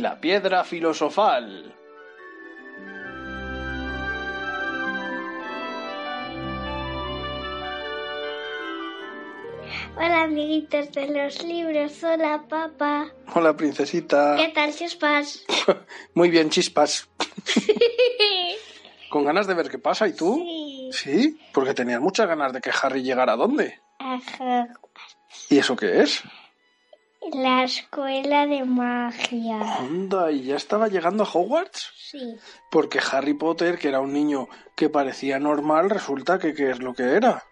La piedra filosofal. Hola, amiguitos de los libros. Hola, papá. Hola, princesita. ¿Qué tal, chispas? Muy bien, chispas. Con ganas de ver qué pasa, ¿y tú? Sí. ¿Sí? Porque tenías muchas ganas de que Harry llegara a dónde. Ajá. ¿Y eso qué es? La escuela de magia. Anda, ¿y ya estaba llegando a Hogwarts? Sí. Porque Harry Potter, que era un niño que parecía normal, resulta que ¿qué es lo que era?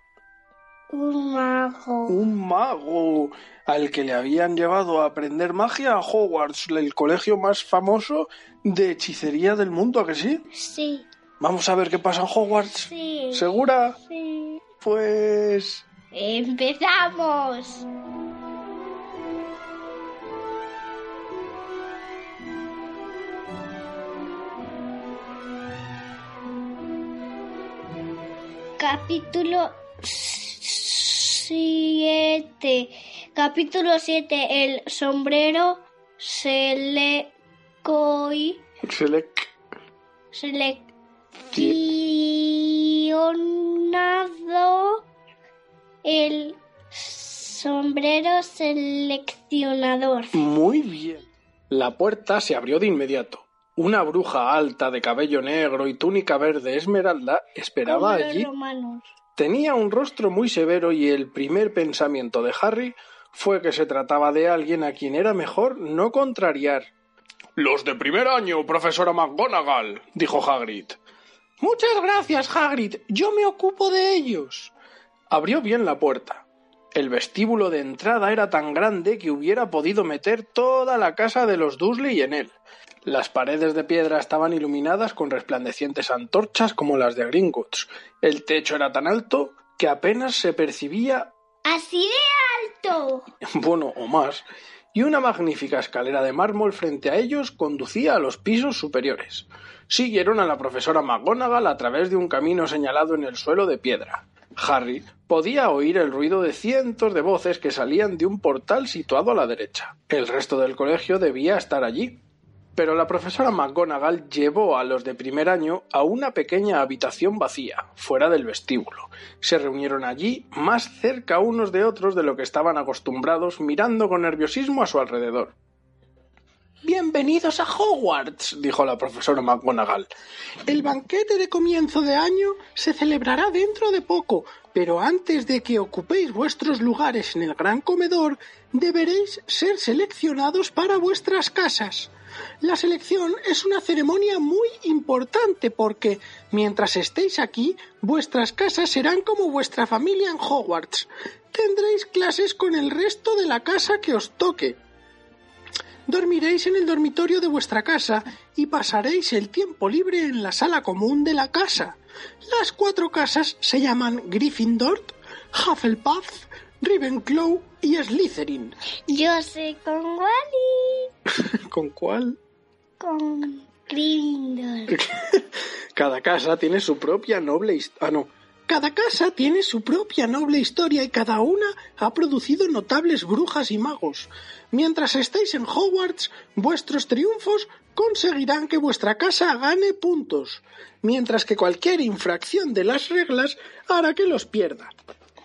Un mago. Un mago al que le habían llevado a aprender magia a Hogwarts, el colegio más famoso de hechicería del mundo, ¿a que sí? Sí. Vamos a ver qué pasa en Hogwarts. Sí. ¿Segura? Sí. Pues... ¡Empezamos! Capítulo 7. Capítulo 7. El sombrero selecoi, Selec... seleccionado. El sombrero seleccionador. Muy bien. La puerta se abrió de inmediato. Una bruja alta de cabello negro y túnica verde esmeralda esperaba allí. romanos. Tenía un rostro muy severo y el primer pensamiento de Harry fue que se trataba de alguien a quien era mejor no contrariar. Los de primer año, profesora McGonagall, dijo Hagrid. Muchas gracias, Hagrid. Yo me ocupo de ellos. Abrió bien la puerta. El vestíbulo de entrada era tan grande que hubiera podido meter toda la casa de los Dursley en él. Las paredes de piedra estaban iluminadas con resplandecientes antorchas como las de Gringotts. El techo era tan alto que apenas se percibía, Así de alto. bueno, o más, y una magnífica escalera de mármol frente a ellos conducía a los pisos superiores. Siguieron a la profesora McGonagall a través de un camino señalado en el suelo de piedra. Harry podía oír el ruido de cientos de voces que salían de un portal situado a la derecha. El resto del colegio debía estar allí. Pero la profesora McGonagall llevó a los de primer año a una pequeña habitación vacía, fuera del vestíbulo. Se reunieron allí más cerca unos de otros de lo que estaban acostumbrados, mirando con nerviosismo a su alrededor. Bienvenidos a Hogwarts, dijo la profesora McGonagall. El banquete de comienzo de año se celebrará dentro de poco, pero antes de que ocupéis vuestros lugares en el gran comedor, deberéis ser seleccionados para vuestras casas. La selección es una ceremonia muy importante porque, mientras estéis aquí, vuestras casas serán como vuestra familia en Hogwarts. Tendréis clases con el resto de la casa que os toque. Dormiréis en el dormitorio de vuestra casa y pasaréis el tiempo libre en la sala común de la casa. Las cuatro casas se llaman Gryffindor, Hufflepuff, Ravenclaw y Slytherin. Yo sé con Wally. ¿Con cuál? Con Gryffindor. Cada casa tiene su propia noble historia. Ah, no. Cada casa tiene su propia noble historia y cada una ha producido notables brujas y magos. Mientras estéis en Hogwarts, vuestros triunfos conseguirán que vuestra casa gane puntos, mientras que cualquier infracción de las reglas hará que los pierda.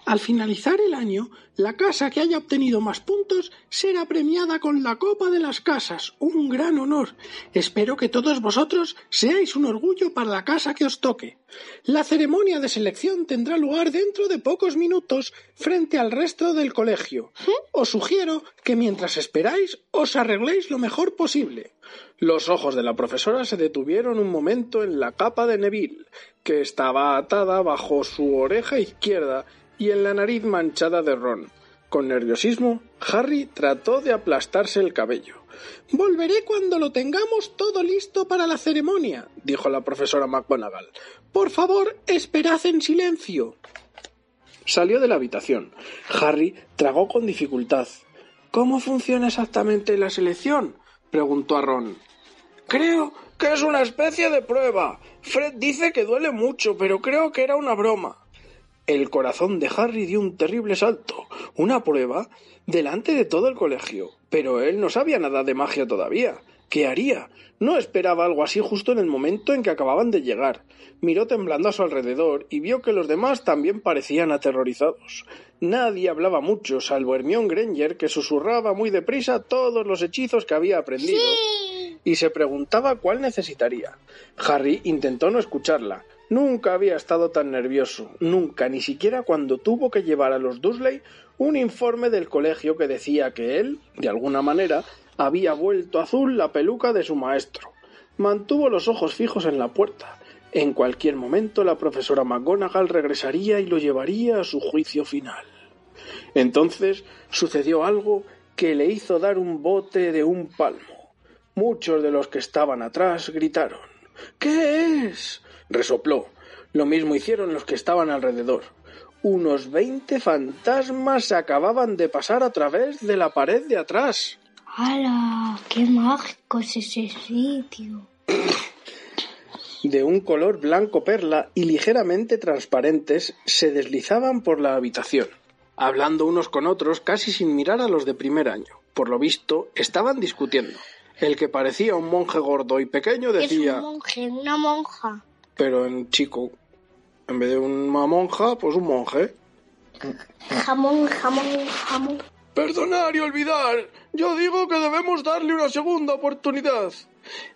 Al finalizar el año, la casa que haya obtenido más puntos será premiada con la Copa de las Casas, un gran honor. Espero que todos vosotros seáis un orgullo para la casa que os toque. La ceremonia de selección tendrá lugar dentro de pocos minutos frente al resto del colegio. Os sugiero que mientras esperáis os arregléis lo mejor posible. Los ojos de la profesora se detuvieron un momento en la capa de Neville, que estaba atada bajo su oreja izquierda y en la nariz manchada de ron. Con nerviosismo, Harry trató de aplastarse el cabello. Volveré cuando lo tengamos todo listo para la ceremonia, dijo la profesora McGonagall. Por favor, esperad en silencio. Salió de la habitación. Harry tragó con dificultad. ¿Cómo funciona exactamente la selección? preguntó a Ron. Creo que es una especie de prueba. Fred dice que duele mucho, pero creo que era una broma. El corazón de Harry dio un terrible salto. Una prueba delante de todo el colegio. Pero él no sabía nada de magia todavía. ¿Qué haría? No esperaba algo así justo en el momento en que acababan de llegar. Miró temblando a su alrededor y vio que los demás también parecían aterrorizados. Nadie hablaba mucho, salvo Hermione Granger, que susurraba muy deprisa todos los hechizos que había aprendido y se preguntaba cuál necesitaría. Harry intentó no escucharla. Nunca había estado tan nervioso, nunca, ni siquiera cuando tuvo que llevar a los Dursley un informe del colegio que decía que él, de alguna manera, había vuelto azul la peluca de su maestro. Mantuvo los ojos fijos en la puerta. En cualquier momento la profesora McGonagall regresaría y lo llevaría a su juicio final. Entonces sucedió algo que le hizo dar un bote de un palmo. Muchos de los que estaban atrás gritaron ¿Qué es? Resopló. Lo mismo hicieron los que estaban alrededor. Unos veinte fantasmas acababan de pasar a través de la pared de atrás. ¡Hala! ¡Qué mágico es ese sitio! De un color blanco perla y ligeramente transparentes, se deslizaban por la habitación, hablando unos con otros casi sin mirar a los de primer año. Por lo visto, estaban discutiendo. El que parecía un monje gordo y pequeño decía... Es un monje, una monja. Pero en chico, en vez de una monja, pues un monje. Jamón, jamón, jamón. Perdonar y olvidar. Yo digo que debemos darle una segunda oportunidad.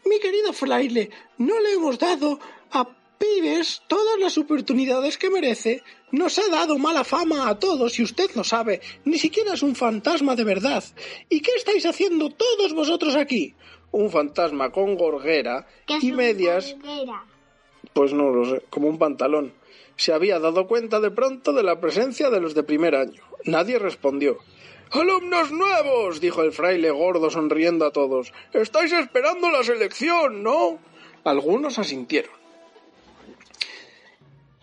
Mi querido fraile, no le hemos dado a Pibes todas las oportunidades que merece. Nos ha dado mala fama a todos y usted lo sabe. Ni siquiera es un fantasma de verdad. ¿Y qué estáis haciendo todos vosotros aquí? Un fantasma con gorguera ¿Qué es y medias. gorguera? Pues no lo sé, como un pantalón. Se había dado cuenta de pronto de la presencia de los de primer año. Nadie respondió. Alumnos nuevos, dijo el fraile gordo sonriendo a todos. Estáis esperando la selección, ¿no? Algunos asintieron.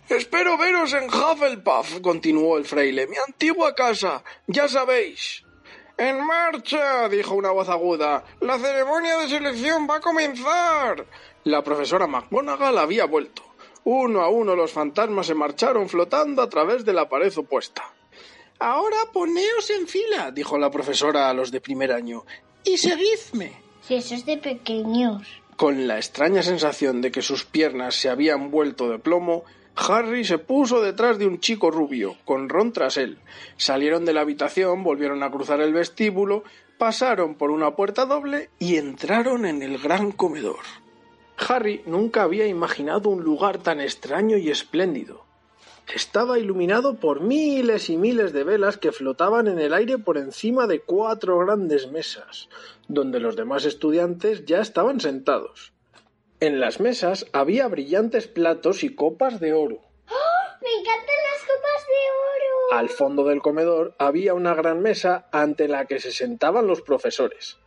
Espero veros en Hufflepuff, continuó el fraile, mi antigua casa, ya sabéis. En marcha, dijo una voz aguda. La ceremonia de selección va a comenzar. La profesora McGonagall había vuelto. Uno a uno los fantasmas se marcharon flotando a través de la pared opuesta. Ahora poneos en fila, dijo la profesora a los de primer año, y seguidme. Si eso es de pequeños. Con la extraña sensación de que sus piernas se habían vuelto de plomo, Harry se puso detrás de un chico rubio, con Ron tras él. Salieron de la habitación, volvieron a cruzar el vestíbulo, pasaron por una puerta doble y entraron en el gran comedor. Harry nunca había imaginado un lugar tan extraño y espléndido. Estaba iluminado por miles y miles de velas que flotaban en el aire por encima de cuatro grandes mesas, donde los demás estudiantes ya estaban sentados. En las mesas había brillantes platos y copas de oro. ¡Me encantan las copas de oro! Al fondo del comedor había una gran mesa ante la que se sentaban los profesores.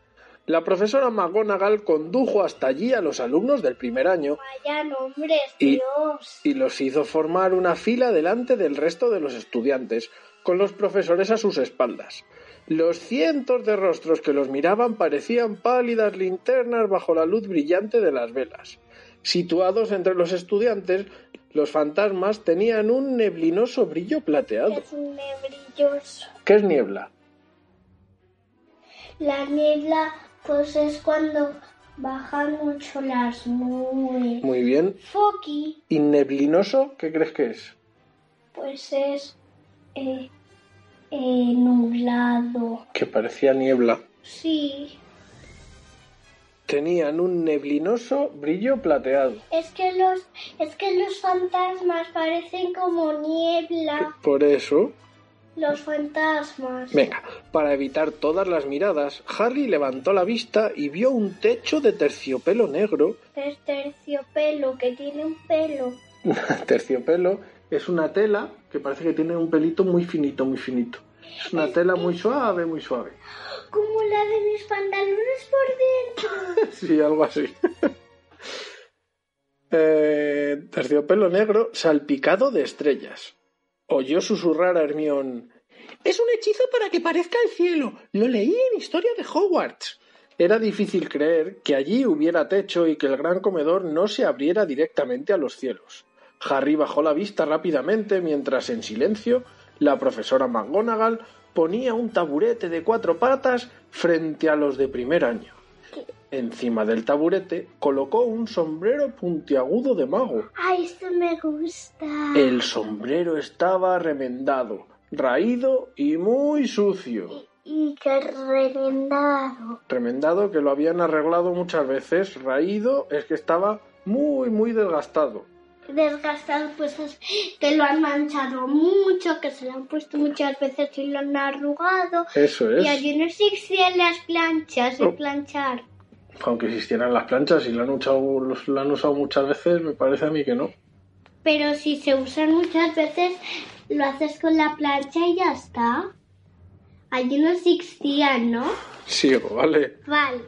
La profesora McGonagall condujo hasta allí a los alumnos del primer año Vaya nombres, Y- Dios. y los hizo formar una fila delante del resto de los estudiantes, con los profesores a sus espaldas. Los cientos de rostros que los miraban parecían pálidas linternas bajo la luz brillante de las velas. Situados entre los estudiantes, los fantasmas tenían un neblinoso brillo plateado. Es nebrilloso. ¿Qué es niebla? La niebla, pues es cuando bajan mucho las nubes. Muy bien. Foki, ¿Y neblinoso qué crees que es? pues es eh, eh, nublado. Que parecía niebla. Sí. Tenían un neblinoso brillo plateado. Es que los, es que los fantasmas parecen como niebla. Por eso, Los fantasmas. venga, para evitar todas las miradas, Harry levantó la vista y vio un techo de terciopelo negro. Es terciopelo, que tiene un pelo. terciopelo es una tela que parece que tiene un pelito muy finito, muy finito. Es una tela muy suave, muy suave. Como la de mis pantalones por dentro. Sí, algo así. Eh, terciopelo negro salpicado de estrellas. Oyó susurrar a Hermión. Es un hechizo para que parezca el cielo. Lo leí en Historia de Hogwarts. Era difícil creer que allí hubiera techo y que el gran comedor no se abriera directamente a los cielos. Harry bajó la vista rápidamente mientras en silencio la profesora McGonagall ponía un taburete de cuatro patas frente a los de primer año. Encima del taburete colocó un sombrero puntiagudo de mago. Ay, esto me gusta. El sombrero estaba remendado, raído y muy sucio. Y que remendado. Remendado que lo habían arreglado muchas veces, raído es que estaba muy muy desgastado. Desgastado, pues es que lo han manchado mucho, que se lo han puesto muchas veces y lo han arrugado. Eso es. Y allí no existen las planchas de Oh. planchar. Aunque existieran las planchas y lo han, usado, han muchas veces, me parece a mí que no. Pero si se usan muchas veces, lo haces con la plancha y ya está. Allí no existían, ¿no? Sigo, ¿vale? Vale.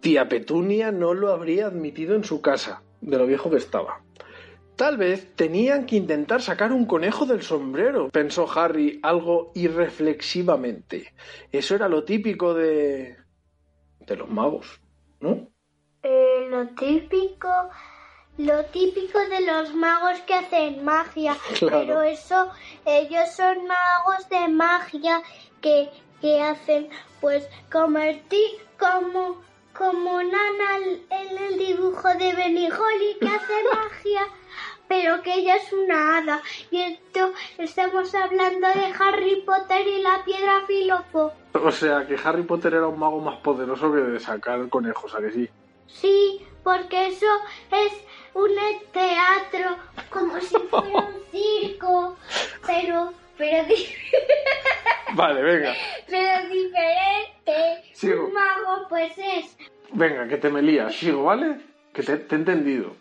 Tía Petunia no lo habría admitido en su casa, de lo viejo que estaba. Tal vez tenían que intentar sacar un conejo del sombrero, pensó Harry algo irreflexivamente. Eso era lo típico de... de los magos, ¿no? Eh, lo típico, lo típico de los magos que hacen magia. Claro. Pero eso, ellos son magos de magia que, que hacen, pues, convertir como, como Nana en el dibujo de Benny Holly que hace magia. Pero que ella es una hada. Y esto estamos hablando de Harry Potter y la piedra filofo. O sea, que Harry Potter era un mago más poderoso que de sacar conejos, ¿a que sí? Sí, porque eso es un teatro, como si fuera un circo, pero, pero, Vale, venga. pero diferente. Sigo. Un mago, pues es. Venga, que te me lías. Sigo, ¿vale? Que te, te he entendido.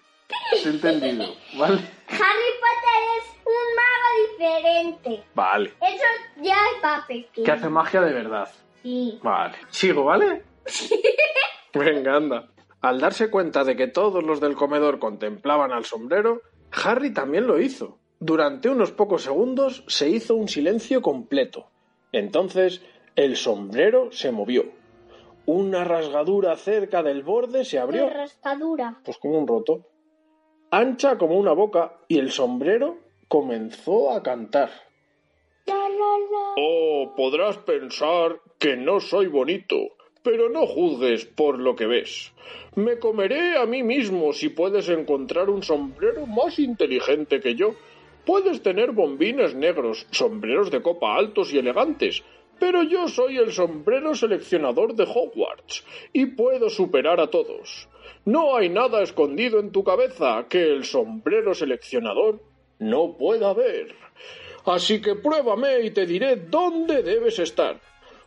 Entendido, ¿vale? Harry Potter es un mago diferente. Vale. Eso ya es papel. Que hace magia de verdad. Sí. Vale. Sigo, ¿vale? Venga, anda. Al darse cuenta de que todos los del comedor contemplaban al sombrero, Harry también lo hizo. Durante unos pocos segundos se hizo un silencio completo. Entonces el sombrero se movió. Una rasgadura cerca del borde se abrió, De rascadura. pues como un roto, ancha como una boca, y el sombrero comenzó a cantar. La, la, la. Oh, podrás pensar que no soy bonito, pero no juzgues por lo que ves. Me comeré a mí mismo si puedes encontrar un sombrero más inteligente que yo. Puedes tener bombines negros, sombreros de copa altos y elegantes, pero yo soy el sombrero seleccionador de Hogwarts y puedo superar a todos. No hay nada escondido en tu cabeza que el sombrero seleccionador no pueda ver. Así que pruébame y te diré dónde debes estar.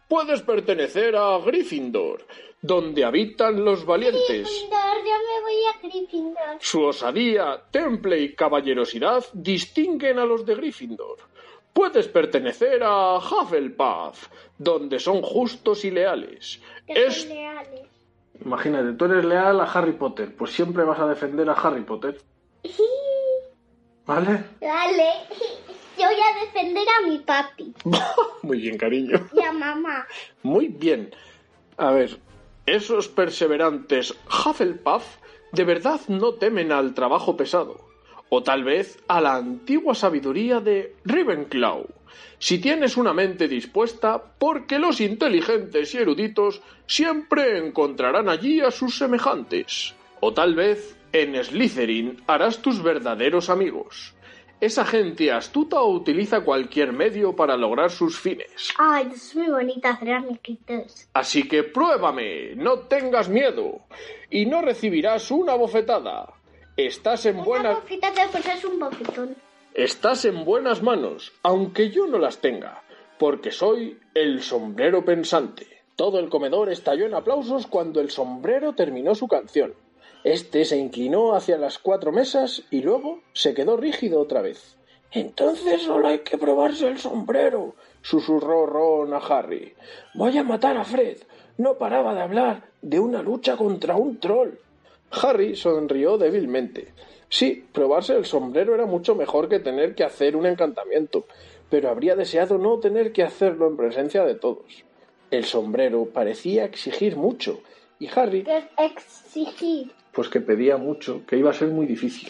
Puedes pertenecer a Gryffindor, donde habitan los valientes. Gryffindor, yo me voy a Gryffindor. Su osadía, temple y caballerosidad distinguen a los de Gryffindor. Puedes pertenecer a Hufflepuff, donde son justos y leales. Que Es... son leales. Imagínate, tú eres leal a Harry Potter, pues siempre vas a defender a Harry Potter. ¿Vale? Vale. Yo voy a defender a mi papi Muy bien, cariño. y a mamá. Muy bien. A ver, esos perseverantes Hufflepuff de verdad no temen al trabajo pesado. O tal vez a la antigua sabiduría de Ravenclaw. Si tienes una mente dispuesta, porque los inteligentes y eruditos siempre encontrarán allí a sus semejantes. O tal vez en Slytherin harás tus verdaderos amigos. Esa gente astuta utiliza cualquier medio para lograr sus fines. Ay, es muy amiguitos. Así que pruébame, no tengas miedo y no recibirás una bofetada. Estás en Una buenas bofetada, pues es un bofetón. Estás en buenas manos, aunque yo no las tenga, porque soy el sombrero pensante. Todo el comedor estalló en aplausos cuando el sombrero terminó su canción. Este se inclinó hacia las cuatro mesas y luego se quedó rígido otra vez. Entonces solo hay que probarse el sombrero, susurró Ron a Harry. Voy a matar a Fred. No paraba de hablar de una lucha contra un troll. Harry sonrió débilmente. Sí, probarse el sombrero era mucho mejor que tener que hacer un encantamiento, pero habría deseado no tener que hacerlo en presencia de todos. El sombrero parecía exigir mucho, y Harry, es exigir. pues que pedía mucho, que iba a ser muy difícil.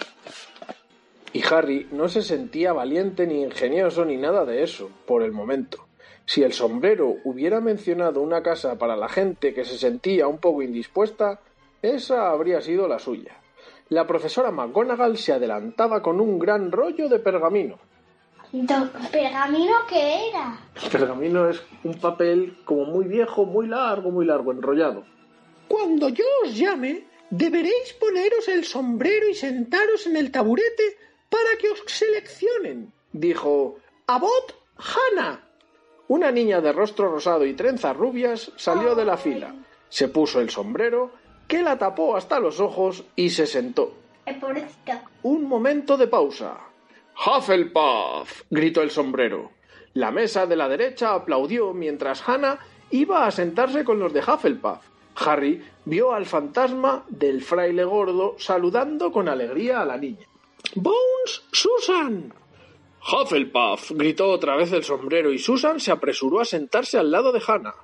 Y Harry no se sentía valiente ni ingenioso ni nada de eso, por el momento. Si el sombrero hubiera mencionado una casa para la gente que se sentía un poco indispuesta, esa habría sido la suya. La profesora McGonagall se adelantaba con un gran rollo de pergamino. ¿Pergamino qué era? Pergamino es un papel como muy viejo, muy largo, muy largo, enrollado. Cuando yo os llame, deberéis poneros el sombrero y sentaros en el taburete para que os seleccionen. Dijo Abbott Hannah. Una niña de rostro rosado y trenzas rubias salió de la fila. Se puso el sombrero, que la tapó hasta los ojos y se sentó. Un momento de pausa. Hufflepuff, gritó el sombrero. La mesa de la derecha aplaudió mientras Hannah iba a sentarse con los de Hufflepuff. Harry vio al fantasma del fraile gordo saludando con alegría a la niña. Bones, Susan. Hufflepuff, gritó otra vez el sombrero y Susan se apresuró a sentarse al lado de Hannah.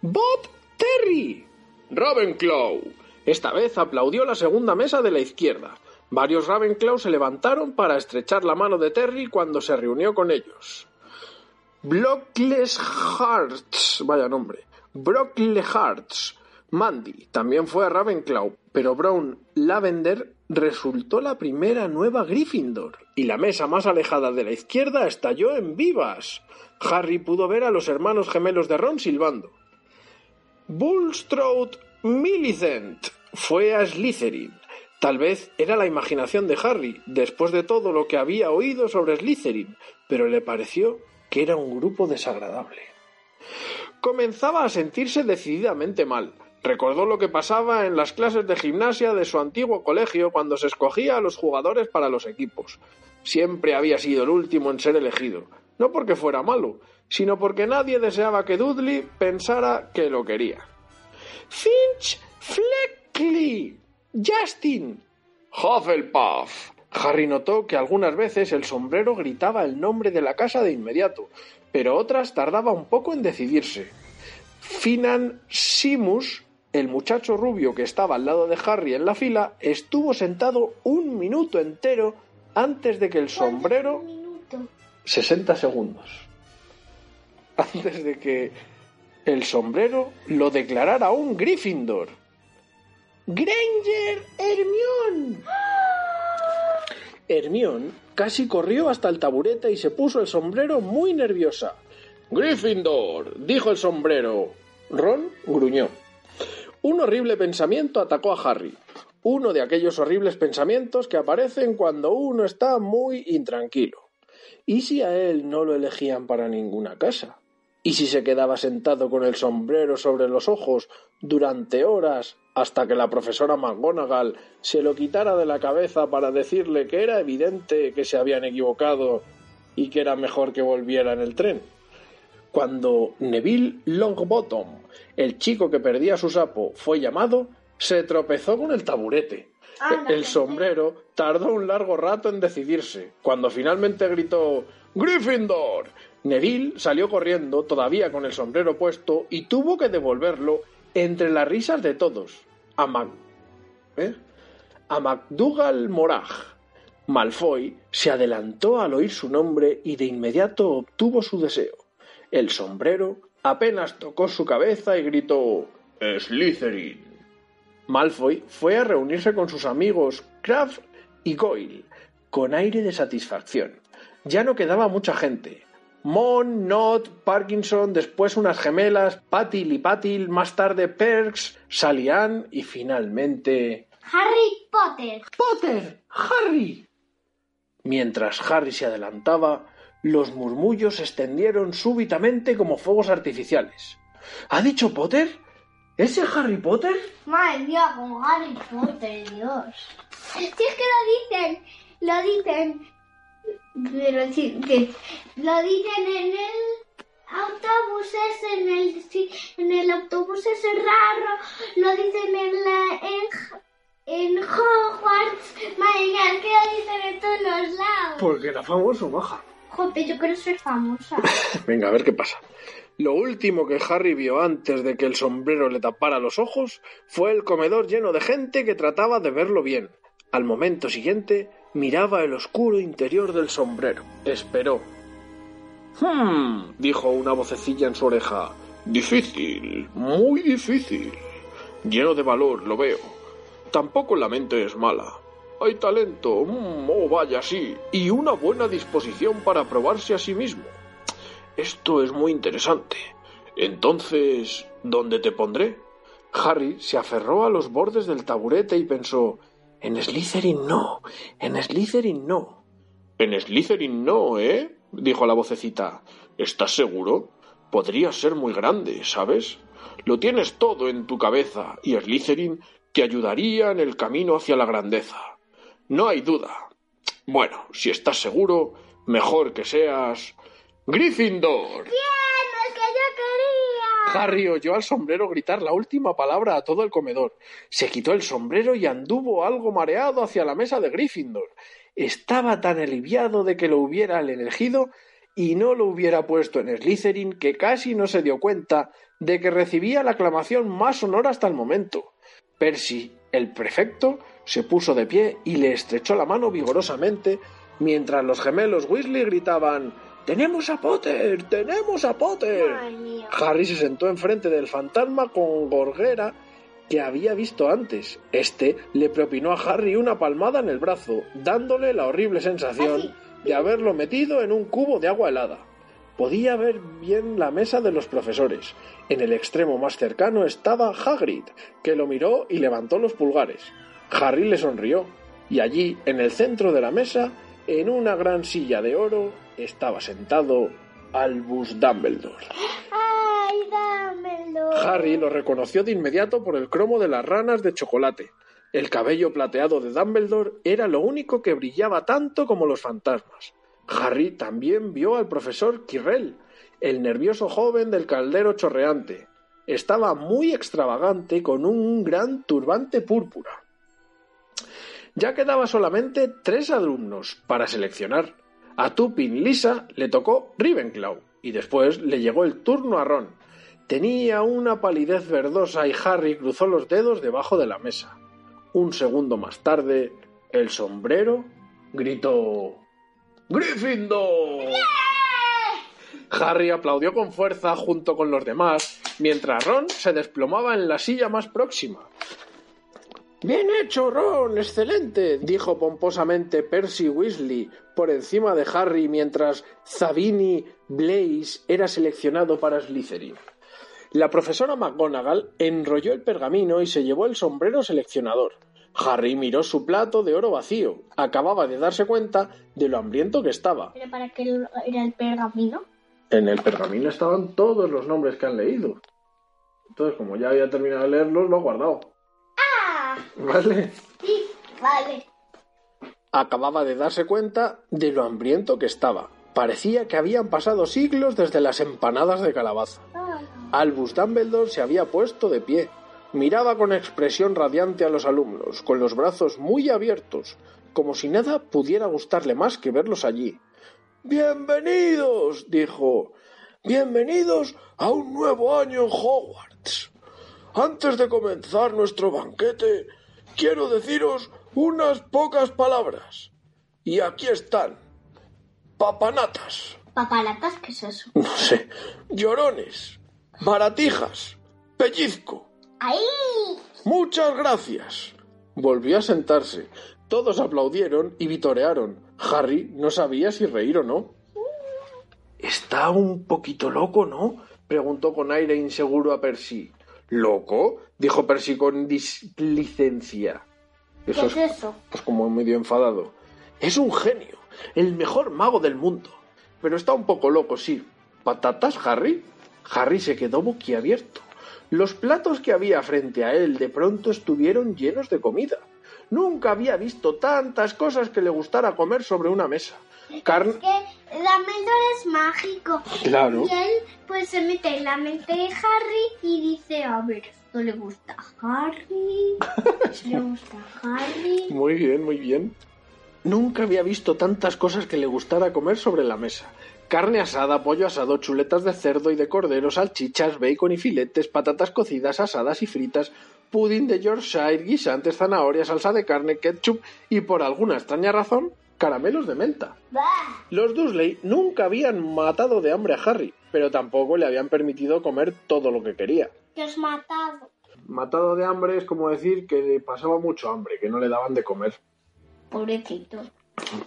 Bob Terry. Ravenclaw. Esta vez aplaudió la segunda mesa de la izquierda. Varios Ravenclaw se levantaron para estrechar la mano de Terry cuando se reunió con ellos. Blockless Hearts, vaya nombre. Brockley Hearts. Mandy también fue a Ravenclaw, pero Brown Lavender resultó la primera nueva Gryffindor y la mesa más alejada de la izquierda estalló en vivas. Harry pudo ver a los hermanos gemelos de Ron silbando. Bulstrode Millicent fue a Slytherin. Tal vez era la imaginación de Harry, después de todo lo que había oído sobre Slytherin, pero le pareció que era un grupo desagradable. Comenzaba a sentirse decididamente mal. Recordó lo que pasaba en las clases de gimnasia de su antiguo colegio cuando se escogía a los jugadores para los equipos. Siempre había sido el último en ser elegido, no porque fuera malo, sino porque nadie deseaba que Dudley pensara que lo quería. Finch Fleckley. Justin. Hufflepuff. Harry notó que algunas veces el sombrero gritaba el nombre de la casa de inmediato, pero otras tardaba un poco en decidirse. Finan Simus, el muchacho rubio que estaba al lado de Harry en la fila, estuvo sentado un minuto entero antes de que el sombrero... Un minuto. 60 segundos. Antes de que el sombrero lo declarara un Gryffindor. Granger Hermione. Hermione casi corrió hasta el taburete y se puso el sombrero muy nerviosa. Gryffindor, dijo el sombrero. Ron gruñó. Un horrible pensamiento atacó a Harry. Uno de aquellos horribles pensamientos que aparecen cuando uno está muy intranquilo. ¿Y si a él no lo elegían para ninguna casa? ¿Y si se quedaba sentado con el sombrero sobre los ojos durante horas hasta que la profesora McGonagall se lo quitara de la cabeza para decirle que era evidente que se habían equivocado y que era mejor que volviera en el tren? Cuando Neville Longbottom, el chico que perdía su sapo, fue llamado, se tropezó con el taburete. El sombrero tardó un largo rato en decidirse. Cuando finalmente gritó ¡Gryffindor! Neville salió corriendo, todavía con el sombrero puesto, y tuvo que devolverlo entre las risas de todos. A Mac... ¿eh? A MacDougall Morag. Malfoy se adelantó al oír su nombre y de inmediato obtuvo su deseo. El sombrero apenas tocó su cabeza y gritó Slytherin. Malfoy fue a reunirse con sus amigos Crabbe y Goyle, con aire de satisfacción. ya no quedaba mucha gente. Mon, Not, Parkinson, después unas gemelas, Patil y Patil, más tarde Perks, Salian y finalmente... Harry Potter. ¡Potter! ¡Harry! Mientras Harry se adelantaba, los murmullos se extendieron súbitamente como fuegos artificiales. ¿Ha dicho Potter? ¿Ese Harry Potter? Madre mía, con Harry Potter, Dios. Si es que lo dicen, lo dicen. Pero sí, que lo dicen en el autobús ese, en el, sí, en el autobús ese raro, lo dicen en la en, en Hogwarts. Madre mía, es que lo dicen en todos los lados. Porque era famoso, baja. Joder, yo quiero ser famosa. Venga, a ver qué pasa. Lo último que Harry vio antes de que el sombrero le tapara los ojos fue el comedor lleno de gente que trataba de verlo bien. Al momento siguiente miraba el oscuro interior del sombrero. Esperó. Hmm, dijo una vocecilla en su oreja. Difícil, muy difícil. Lleno de valor, lo veo. Tampoco la mente es mala. Hay talento, mm, oh vaya sí, y una buena disposición para probarse a sí mismo. Esto es muy interesante. Entonces, ¿dónde te pondré? Harry se aferró a los bordes del taburete y pensó En Slytherin no, en Slytherin no. En Slytherin no, ¿eh? dijo la vocecita. ¿Estás seguro? Podría ser muy grande, ¿sabes? Lo tienes todo en tu cabeza y Slytherin te ayudaría en el camino hacia la grandeza. No hay duda. Bueno, si estás seguro, mejor que seas Gryffindor. ¡Bien! ¡El que yo quería! Harry oyó al sombrero gritar la última palabra a todo el comedor. Se quitó el sombrero y anduvo algo mareado hacia la mesa de Gryffindor. Estaba tan aliviado de que lo hubieran elegido y no lo hubiera puesto en Slytherin que casi no se dio cuenta de que recibía la aclamación más sonora hasta el momento. Percy, el prefecto, se puso de pie y le estrechó la mano vigorosamente mientras los gemelos Weasley gritaban ¡Tenemos a Potter! ¡Tenemos a Potter! Harry se sentó enfrente del fantasma con gorguera que había visto antes. Este le propinó a Harry una palmada en el brazo, dándole la horrible sensación de haberlo metido en un cubo de agua helada. Podía ver bien la mesa de los profesores. En el extremo más cercano estaba Hagrid, que lo miró y levantó los pulgares. Harry le sonrió, y allí, en el centro de la mesa, en una gran silla de oro, estaba sentado Albus Dumbledore. ¡Ay, dámelo! Harry lo reconoció de inmediato por el cromo de las ranas de chocolate. El cabello plateado de Dumbledore era lo único que brillaba tanto como los fantasmas. Harry también vio al profesor Quirrell, el nervioso joven del caldero chorreante. Estaba muy extravagante con un gran turbante púrpura. Ya quedaba solamente tres alumnos para seleccionar. A Tupin Lisa le tocó Ravenclaw y después le llegó el turno a Ron. Tenía una palidez verdosa y Harry cruzó los dedos debajo de la mesa. Un segundo más tarde, el sombrero gritó ¡Gryffindor! Harry aplaudió con fuerza junto con los demás, mientras Ron se desplomaba en la silla más próxima. Bien hecho, Ron, excelente, dijo pomposamente Percy Weasley por encima de Harry mientras Zabini Blaze era seleccionado para Slytherin. La profesora McGonagall enrolló el pergamino y se llevó el sombrero seleccionador. Harry miró su plato de oro vacío. Acababa de darse cuenta de lo hambriento que estaba. ¿Pero para qué era el pergamino? En el pergamino estaban todos los nombres que han leído. Entonces, como ya había terminado de leerlos, lo ha guardado. ¿Vale? Sí, vale. Acababa de darse cuenta de lo hambriento que estaba. Parecía que habían pasado siglos desde las empanadas de calabaza. Ah, Albus Dumbledore se había puesto de pie. Miraba con expresión radiante a los alumnos, con los brazos muy abiertos, como si nada pudiera gustarle más que verlos allí. Bienvenidos, dijo. Bienvenidos a un nuevo año en Hogwarts. Antes de comenzar nuestro banquete, quiero deciros unas pocas palabras. Y aquí están. Papanatas. ¿Papalatas? ¿Qué es eso? No sé. Llorones. Baratijas. Pellizco. ¡Ahí! Muchas gracias. Volvió a sentarse. Todos aplaudieron y vitorearon. Harry no sabía si reír o no. Está un poquito loco, ¿no? preguntó con aire inseguro a Percy. ¿Loco? dijo Percy con displicencia. ¿Qué es eso? Pues como medio enfadado. Es un genio, el mejor mago del mundo. Pero está un poco loco, sí. ¿Patatas, Harry? Harry se quedó boquiabierto. Los platos que había frente a él de pronto estuvieron llenos de comida. Nunca había visto tantas cosas que le gustara comer sobre una mesa. Carne. Es que mente es mágico. Claro. Y él pues se mete en la mente de Harry y dice, a ver, esto le gusta a Harry, le gusta a Harry. Muy bien, muy bien. Nunca había visto tantas cosas que le gustara comer sobre la mesa. Carne asada, pollo asado, chuletas de cerdo y de cordero, salchichas, bacon y filetes, patatas cocidas, asadas y fritas, pudding de Yorkshire, guisantes, zanahorias, salsa de carne, ketchup y por alguna extraña razón, caramelos de menta. Bah, Los Dursley nunca habían matado de hambre a Harry, pero tampoco le habían permitido comer todo lo que quería. que os matado. Matado de hambre es como decir que pasaba mucho hambre, que no le daban de comer. Pobrecito.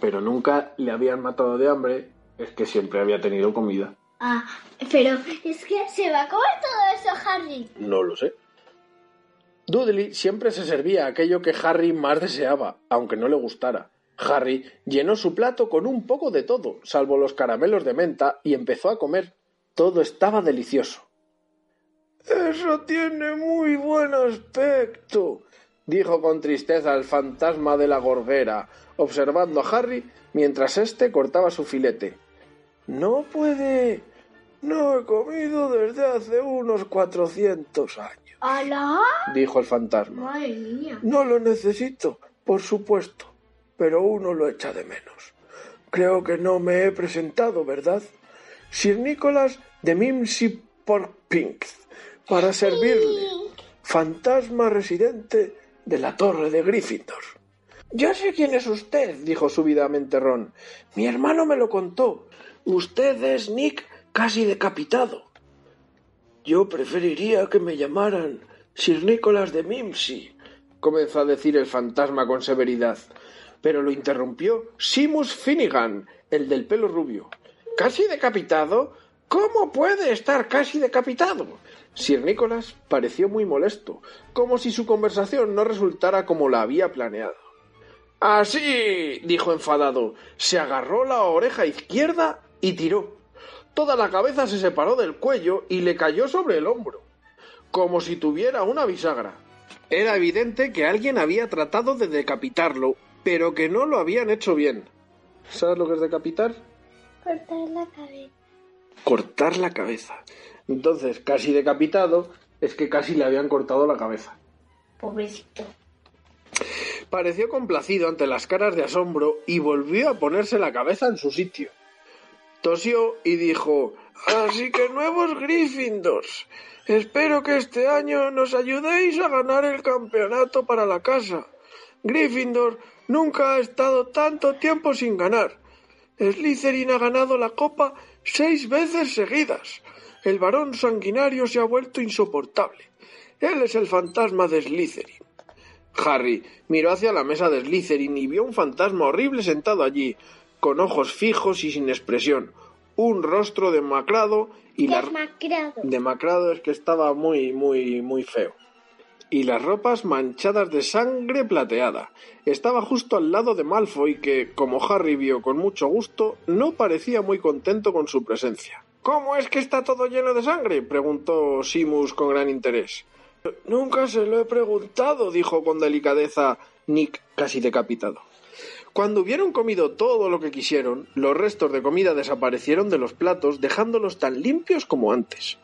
Pero nunca le habían matado de hambre, es que siempre había tenido comida. Ah, pero es que se va a comer todo eso, Harry. No lo sé. Dudley siempre se servía aquello que Harry más deseaba, aunque no le gustara. Harry llenó su plato con un poco de todo, salvo los caramelos de menta, y empezó a comer. Todo estaba delicioso. Eso tiene muy buen aspecto, dijo con tristeza el fantasma de la gorguera, observando a Harry mientras éste cortaba su filete. No puede. No he comido desde hace unos cuatrocientos años, ¿Alá? dijo el fantasma. Madre mía. No lo necesito, por supuesto, pero uno lo echa de menos. Creo que no me he presentado, ¿verdad? Sir Nicholas de Mimsy Porkpinks, para servirle, fantasma residente de la torre de Gryffindor. Ya sé quién es usted, dijo súbitamente Ron. Mi hermano me lo contó. Usted es Nick casi decapitado. Yo preferiría que me llamaran Sir Nicholas de Mimsy, comenzó a decir el fantasma con severidad, pero lo interrumpió Simus Finnegan, el del pelo rubio. ¿Casi decapitado? ¿Cómo puede estar casi decapitado? Sir Nicholas pareció muy molesto, como si su conversación no resultara como la había planeado. Así, dijo enfadado, se agarró la oreja izquierda y tiró. Toda la cabeza se separó del cuello y le cayó sobre el hombro, como si tuviera una bisagra. Era evidente que alguien había tratado de decapitarlo, pero que no lo habían hecho bien. ¿Sabes lo que es decapitar? Cortar la cabeza. Cortar la cabeza. Entonces, casi decapitado es que casi le habían cortado la cabeza. Pobrecito. Pareció complacido ante las caras de asombro y volvió a ponerse la cabeza en su sitio. Tosió y dijo Así que nuevos Gryffindors. Espero que este año nos ayudéis a ganar el campeonato para la casa. Gryffindor nunca ha estado tanto tiempo sin ganar. Slytherin ha ganado la copa seis veces seguidas. El varón sanguinario se ha vuelto insoportable. Él es el fantasma de Slytherin. Harry miró hacia la mesa de Slytherin y vio un fantasma horrible sentado allí, con ojos fijos y sin expresión, un rostro demacrado y la Desmacrado. demacrado es que estaba muy muy muy feo y las ropas manchadas de sangre plateada. Estaba justo al lado de Malfoy que, como Harry vio con mucho gusto, no parecía muy contento con su presencia. ¿Cómo es que está todo lleno de sangre? preguntó Simus con gran interés. Nunca se lo he preguntado, dijo con delicadeza Nick, casi decapitado. Cuando hubieron comido todo lo que quisieron, los restos de comida desaparecieron de los platos, dejándolos tan limpios como antes.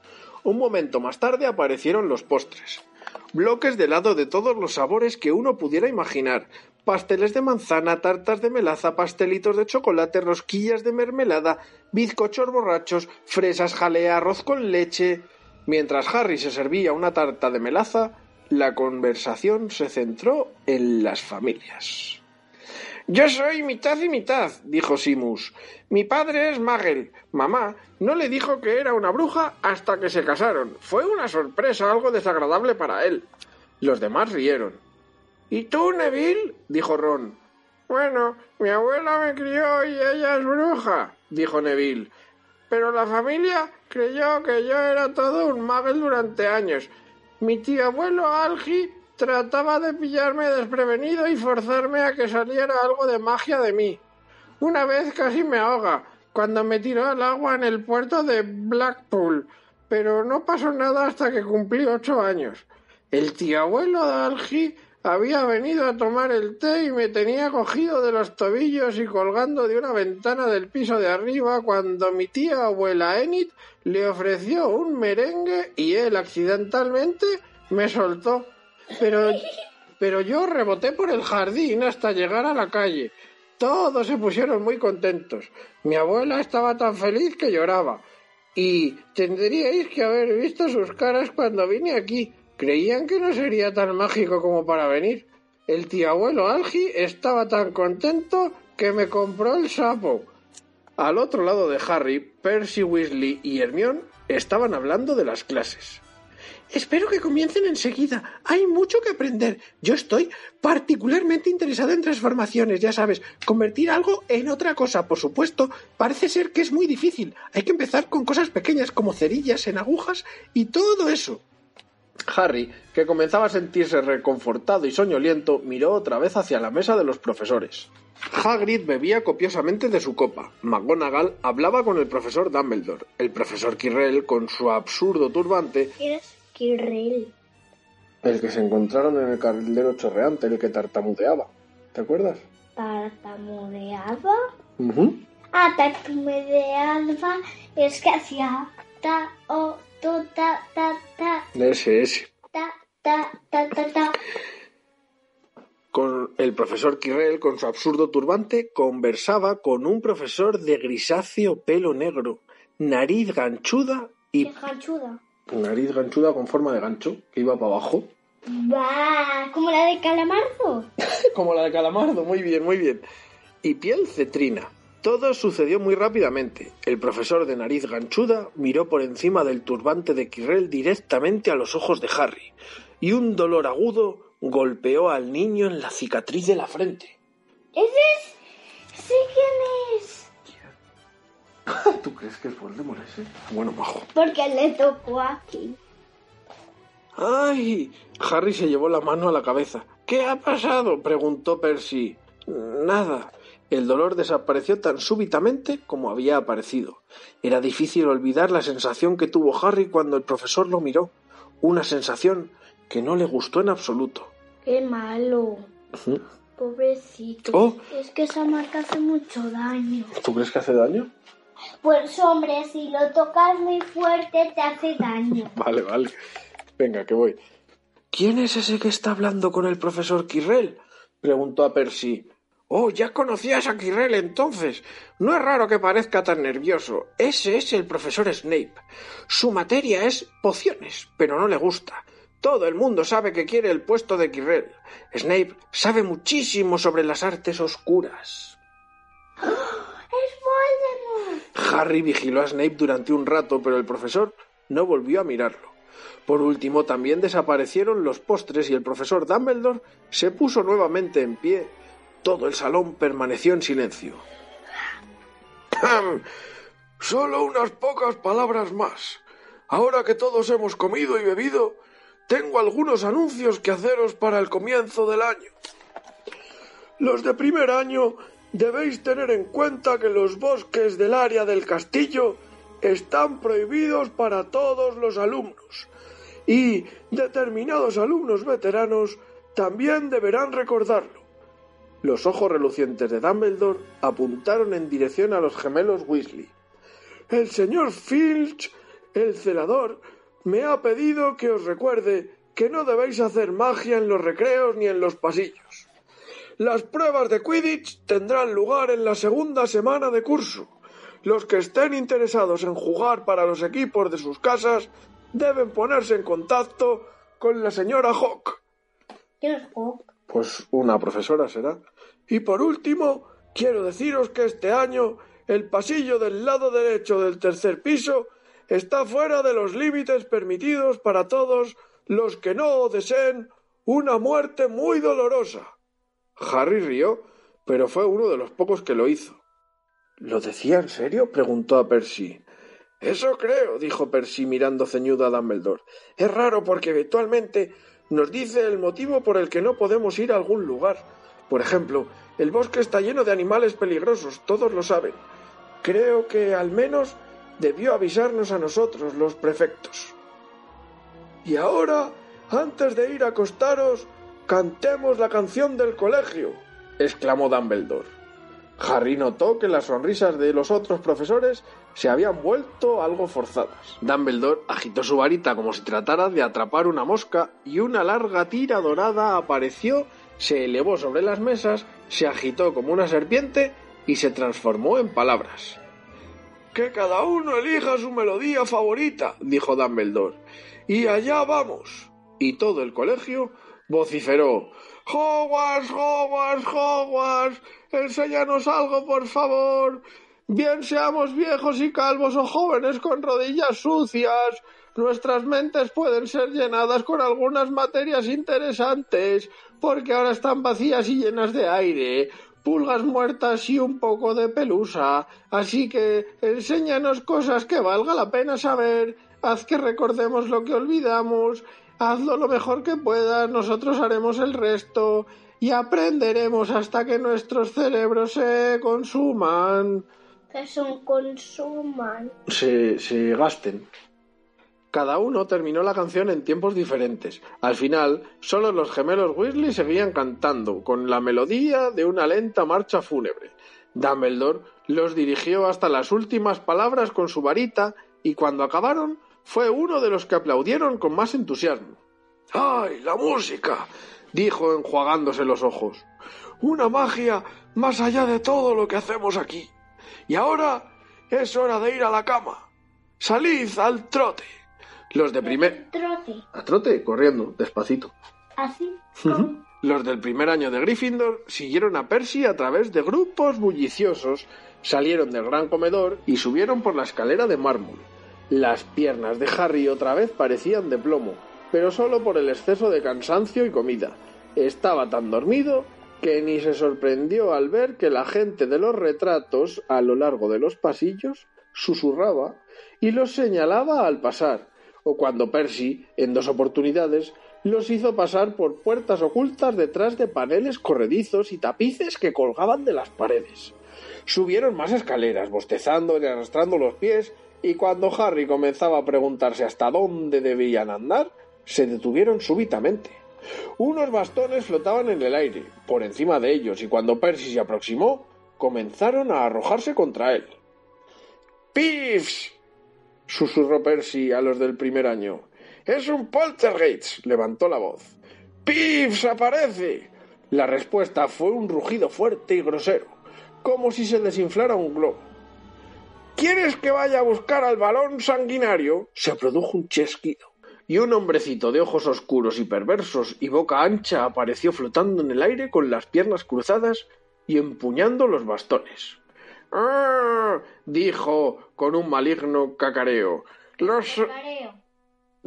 Un momento más tarde aparecieron los postres. Bloques de helado de todos los sabores que uno pudiera imaginar. Pasteles de manzana, tartas de melaza, pastelitos de chocolate, rosquillas de mermelada, bizcochos borrachos, fresas, jalea, arroz con leche. Mientras Harry se servía una tarta de melaza, la conversación se centró en las familias. Yo soy mitad y mitad, dijo Simus. Mi padre es Magel. Mamá no le dijo que era una bruja hasta que se casaron. Fue una sorpresa algo desagradable para él. Los demás rieron. ¿Y tú, Neville? dijo Ron. Bueno, mi abuela me crió y ella es bruja, dijo Neville. Pero la familia creyó que yo era todo un magel durante años. Mi tío abuelo Algi trataba de pillarme desprevenido y forzarme a que saliera algo de magia de mí. Una vez casi me ahoga, cuando me tiró al agua en el puerto de Blackpool, pero no pasó nada hasta que cumplí ocho años. El tío abuelo de Algi había venido a tomar el té y me tenía cogido de los tobillos y colgando de una ventana del piso de arriba cuando mi tía abuela Enid le ofreció un merengue y él accidentalmente me soltó. Pero, pero yo reboté por el jardín hasta llegar a la calle. Todos se pusieron muy contentos. Mi abuela estaba tan feliz que lloraba. Y tendríais que haber visto sus caras cuando vine aquí. Creían que no sería tan mágico como para venir. El tío abuelo Algi estaba tan contento que me compró el sapo. Al otro lado de Harry, Percy Weasley y Hermione estaban hablando de las clases. Espero que comiencen enseguida. Hay mucho que aprender. Yo estoy particularmente interesado en transformaciones, ya sabes, convertir algo en otra cosa. Por supuesto, parece ser que es muy difícil. Hay que empezar con cosas pequeñas como cerillas en agujas y todo eso. Harry, que comenzaba a sentirse reconfortado y soñoliento, miró otra vez hacia la mesa de los profesores. Hagrid bebía copiosamente de su copa. McGonagall hablaba con el profesor Dumbledore. El profesor Quirrell, con su absurdo turbante, El que se encontraron en el caldero chorreante, el que tartamudeaba. ¿Te acuerdas? ¿Tartamudeaba? Ah, tartamudeaba es que hacía ta, o, to, ta, ta, ta, Ese, ese. ta, ta, ta, ta, ta. Con el profesor Quirrell, con su absurdo turbante, conversaba con un profesor de grisáceo pelo negro, nariz ganchuda y Qué ganchuda. Nariz ganchuda con forma de gancho, que iba para abajo. Va, como la de Calamardo. Como la de Calamardo, muy bien, muy bien. Y piel cetrina. Todo sucedió muy rápidamente. El profesor de nariz ganchuda miró por encima del turbante de Quirrell directamente a los ojos de Harry, y un dolor agudo golpeó al niño en la cicatriz de la frente. ¿Ese es? ¿Sé quién es? ¿Tú crees que es Voldemort ese? Bueno, majo. Porque le tocó aquí. ¡Ay! Harry se llevó la mano a la cabeza. ¿Qué ha pasado? preguntó Percy. Nada. El dolor desapareció tan súbitamente como había aparecido. Era difícil olvidar la sensación que tuvo Harry cuando el profesor lo miró. Una sensación que no le gustó en absoluto. Qué malo. Pobrecito. Oh. Es que esa marca hace mucho daño. ¿Tú crees que hace daño? Pues hombre, si lo tocas muy fuerte te hace daño. Vale, vale. Venga, que voy. ¿Quién es ese que está hablando con el profesor Quirrell? preguntó a Percy. Oh, ya conocías a Quirrell entonces. No es raro que parezca tan nervioso. Ese es el profesor Snape. Su materia es pociones, pero no le gusta. Todo el mundo sabe que quiere el puesto de Quirrell. Snape sabe muchísimo sobre las artes oscuras. Harry vigiló a Snape durante un rato, pero el profesor no volvió a mirarlo. Por último, también desaparecieron los postres y el profesor Dumbledore se puso nuevamente en pie. Todo el salón permaneció en silencio. Solo unas pocas palabras más. Ahora que todos hemos comido y bebido, tengo algunos anuncios que haceros para el comienzo del año. Los de primer año debéis tener en cuenta que los bosques del área del castillo están prohibidos para todos los alumnos y determinados alumnos veteranos también deberán recordarlo. Los ojos relucientes de Dumbledore apuntaron en dirección a los gemelos Weasley. El señor Filch, el celador, me ha pedido que os recuerde que no debéis hacer magia en los recreos ni en los pasillos. Las pruebas de Quidditch tendrán lugar en la segunda semana de curso. Los que estén interesados en jugar para los equipos de sus casas deben ponerse en contacto con la señora Hawk. ¿Quién es Hawk? Pues una profesora será. Y por último, quiero deciros que este año el pasillo del lado derecho del tercer piso está fuera de los límites permitidos para todos los que no deseen una muerte muy dolorosa. Harry rió, pero fue uno de los pocos que lo hizo. ¿Lo decía en serio? preguntó a Percy. Eso creo, dijo Percy mirando ceñudo a Dumbledore. Es raro porque habitualmente nos dice el motivo por el que no podemos ir a algún lugar. Por ejemplo, el bosque está lleno de animales peligrosos, todos lo saben. Creo que al menos debió avisarnos a nosotros, los prefectos. Y ahora, antes de ir a acostaros, cantemos la canción del colegio, exclamó Dumbledore. Harry notó que las sonrisas de los otros profesores se habían vuelto algo forzadas. Dumbledore agitó su varita como si tratara de atrapar una mosca y una larga tira dorada apareció, se elevó sobre las mesas, se agitó como una serpiente y se transformó en palabras. Que cada uno elija su melodía favorita, dijo Dumbledore. Y allá vamos. Y todo el colegio vociferó Hogwarts, Hogwarts. Enséñanos algo, por favor. Bien seamos viejos y calvos o jóvenes con rodillas sucias, nuestras mentes pueden ser llenadas con algunas materias interesantes, porque ahora están vacías y llenas de aire, pulgas muertas y un poco de pelusa. Así que enséñanos cosas que valga la pena saber, haz que recordemos lo que olvidamos, hazlo lo mejor que puedas, nosotros haremos el resto y aprenderemos hasta que nuestros cerebros se consuman que son consuman. Se, se gasten. Cada uno terminó la canción en tiempos diferentes. Al final, solo los gemelos Weasley seguían cantando, con la melodía de una lenta marcha fúnebre. Dumbledore los dirigió hasta las últimas palabras con su varita y cuando acabaron fue uno de los que aplaudieron con más entusiasmo. ¡Ay, la música! dijo enjuagándose los ojos. Una magia más allá de todo lo que hacemos aquí. Y ahora es hora de ir a la cama. Salid al trote. Los de primer... Trote. A trote, corriendo, despacito. Así. Los del primer año de Gryffindor siguieron a Percy a través de grupos bulliciosos, salieron del gran comedor y subieron por la escalera de mármol. Las piernas de Harry otra vez parecían de plomo, pero solo por el exceso de cansancio y comida. Estaba tan dormido que ni se sorprendió al ver que la gente de los retratos a lo largo de los pasillos susurraba y los señalaba al pasar, o cuando Percy, en dos oportunidades, los hizo pasar por puertas ocultas detrás de paneles corredizos y tapices que colgaban de las paredes. Subieron más escaleras, bostezando y arrastrando los pies, y cuando Harry comenzaba a preguntarse hasta dónde debían andar, se detuvieron súbitamente. Unos bastones flotaban en el aire, por encima de ellos, y cuando Percy se aproximó, comenzaron a arrojarse contra él. ¡Piffs! susurró Percy a los del primer año. Es un poltergeist. levantó la voz. ¡Piffs aparece! La respuesta fue un rugido fuerte y grosero, como si se desinflara un globo. ¿Quieres que vaya a buscar al balón sanguinario? Se produjo un chesquido y un hombrecito de ojos oscuros y perversos y boca ancha apareció flotando en el aire con las piernas cruzadas y empuñando los bastones. ¡Ah! dijo con un maligno cacareo. Los.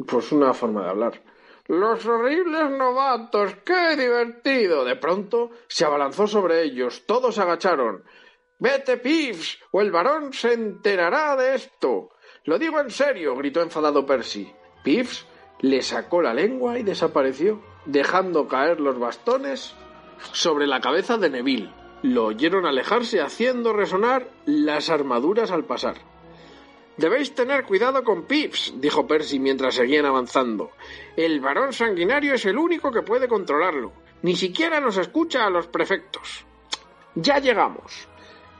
Pues una forma de hablar. Los horribles novatos. ¡Qué divertido! De pronto se abalanzó sobre ellos. Todos se agacharon. Vete, Piffs, o el varón se enterará de esto. Lo digo en serio, gritó enfadado Percy. Piffs le sacó la lengua y desapareció, dejando caer los bastones sobre la cabeza de Neville. Lo oyeron alejarse haciendo resonar las armaduras al pasar. Debéis tener cuidado con Pips, dijo Percy mientras seguían avanzando. El varón sanguinario es el único que puede controlarlo. Ni siquiera nos escucha a los prefectos. Ya llegamos.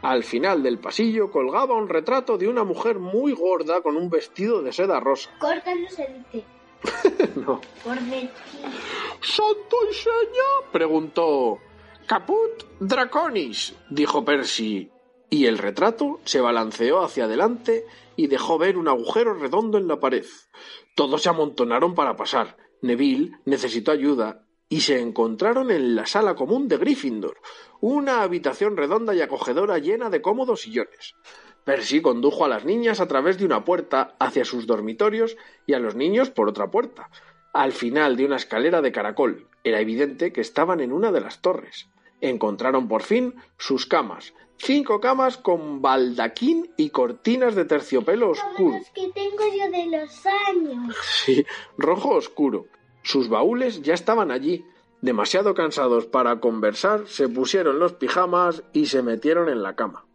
Al final del pasillo colgaba un retrato de una mujer muy gorda con un vestido de seda rosa. Córtalo, se dice. no. ¿Santo y seña? preguntó. Caput Draconis, dijo Percy, y el retrato se balanceó hacia adelante y dejó ver un agujero redondo en la pared. Todos se amontonaron para pasar. Neville necesitó ayuda y se encontraron en la sala común de Gryffindor, una habitación redonda y acogedora llena de cómodos sillones. Percy condujo a las niñas a través de una puerta hacia sus dormitorios y a los niños por otra puerta, al final de una escalera de caracol. Era evidente que estaban en una de las torres. Encontraron por fin sus camas. Cinco camas con baldaquín y cortinas de terciopelo oscuro. los que tengo yo de los años. Sí, rojo oscuro. Sus baúles ya estaban allí. Demasiado cansados para conversar, se pusieron los pijamas y se metieron en la cama.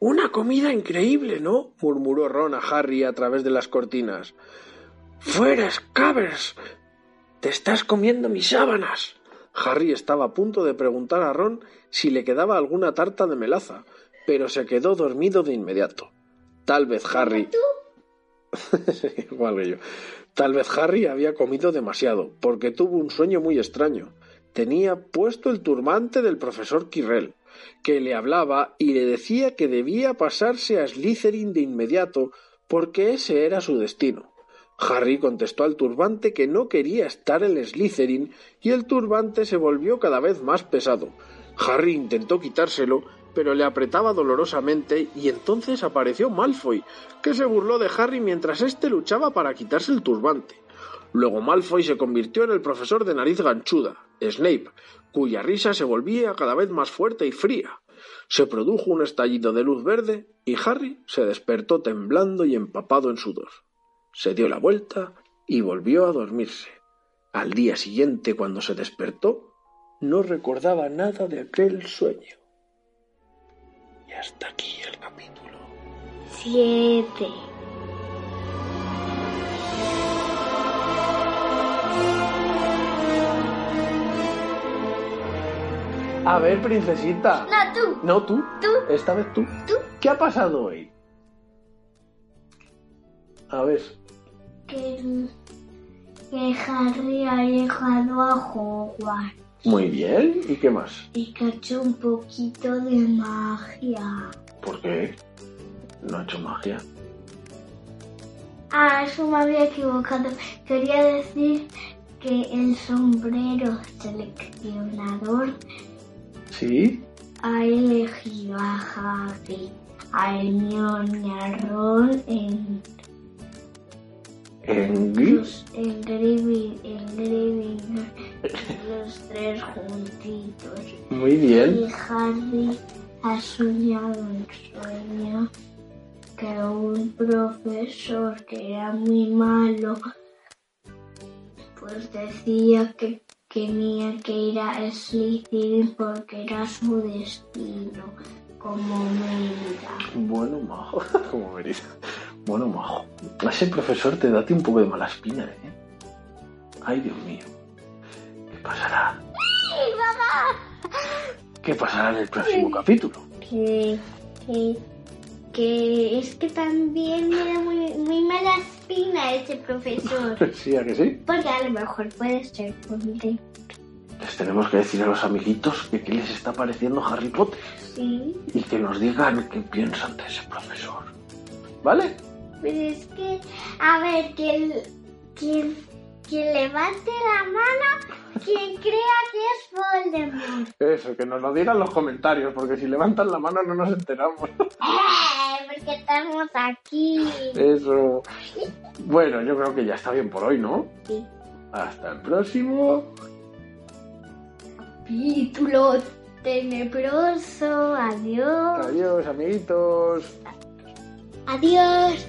Una comida increíble, ¿no? murmuró Ron a Harry a través de las cortinas. ¡Fuera, Scabbers! ¡Te estás comiendo mis sábanas! Harry estaba a punto de preguntar a Ron si le quedaba alguna tarta de melaza, pero se quedó dormido de inmediato. Tal vez Harry. Igual que yo. Tal vez Harry había comido demasiado, porque tuvo un sueño muy extraño. Tenía puesto el turbante del profesor Quirrell, que le hablaba y le decía que debía pasarse a Slytherin de inmediato, porque ese era su destino. Harry contestó al turbante que no quería estar en Slytherin y el turbante se volvió cada vez más pesado. Harry intentó quitárselo, pero le apretaba dolorosamente y entonces apareció Malfoy, que se burló de Harry mientras éste luchaba para quitarse el turbante. Luego Malfoy se convirtió en el profesor de nariz ganchuda, Snape, cuya risa se volvía cada vez más fuerte y fría. Se produjo un estallido de luz verde y Harry se despertó temblando y empapado en sudor. Se dio la vuelta y volvió a dormirse. Al día siguiente, cuando se despertó, no recordaba nada de aquel sueño. Y hasta aquí el capítulo. Siete. A ver, princesita. No, tú. No, tú. Tú. Esta vez tú. Tú. ¿Qué ha pasado hoy? A ver. Que, que Harry ha llegado a Hogwarts Muy bien. ¿Y qué más? y que ha hecho un poquito de magia. ¿Por qué? No ha hecho magia. Ah, eso me había equivocado. Quería decir que el sombrero seleccionador ¿Sí? ha elegido a Harry, a Hermione a Ron en ¿En Gri- los en Griving- en Gryffindor, los tres juntitos. Muy Y bien. Harry ha soñado un sueño que un profesor que era muy malo pues decía que tenía que ir a Slytherin porque era su destino como Merida. Bueno, majo. Como veréis. Bueno, majo. Ese profesor te date un poco de mala espina, ¿eh? Ay, Dios mío. ¿Qué pasará? ¿Qué pasará en el próximo capítulo? Que, que, que es que también me da muy, muy mala espina ese profesor. Sí, ¿a que sí? Porque a lo mejor puede ser tonto. Les tenemos que decir a los amiguitos que qué les está pareciendo Harry Potter Sí. y que nos digan qué piensan de ese profesor. ¿Vale? Pero es que, a ver, quien, quien, quien levante la mano, quien crea que es Voldemort. Eso, que nos lo digan los comentarios, porque si levantan la mano no nos enteramos. ¡Eh! Porque estamos aquí. Eso. Bueno, yo creo que ya está bien por hoy, ¿no? Sí. Hasta el próximo. Capítulo tenebroso. Adiós. Adiós, amiguitos. Adiós.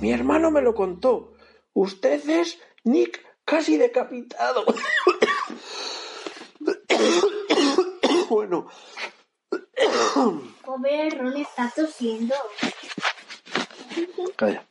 Mi hermano me lo contó. Usted es Nick casi decapitado. bueno, Ron está tosiendo. calla.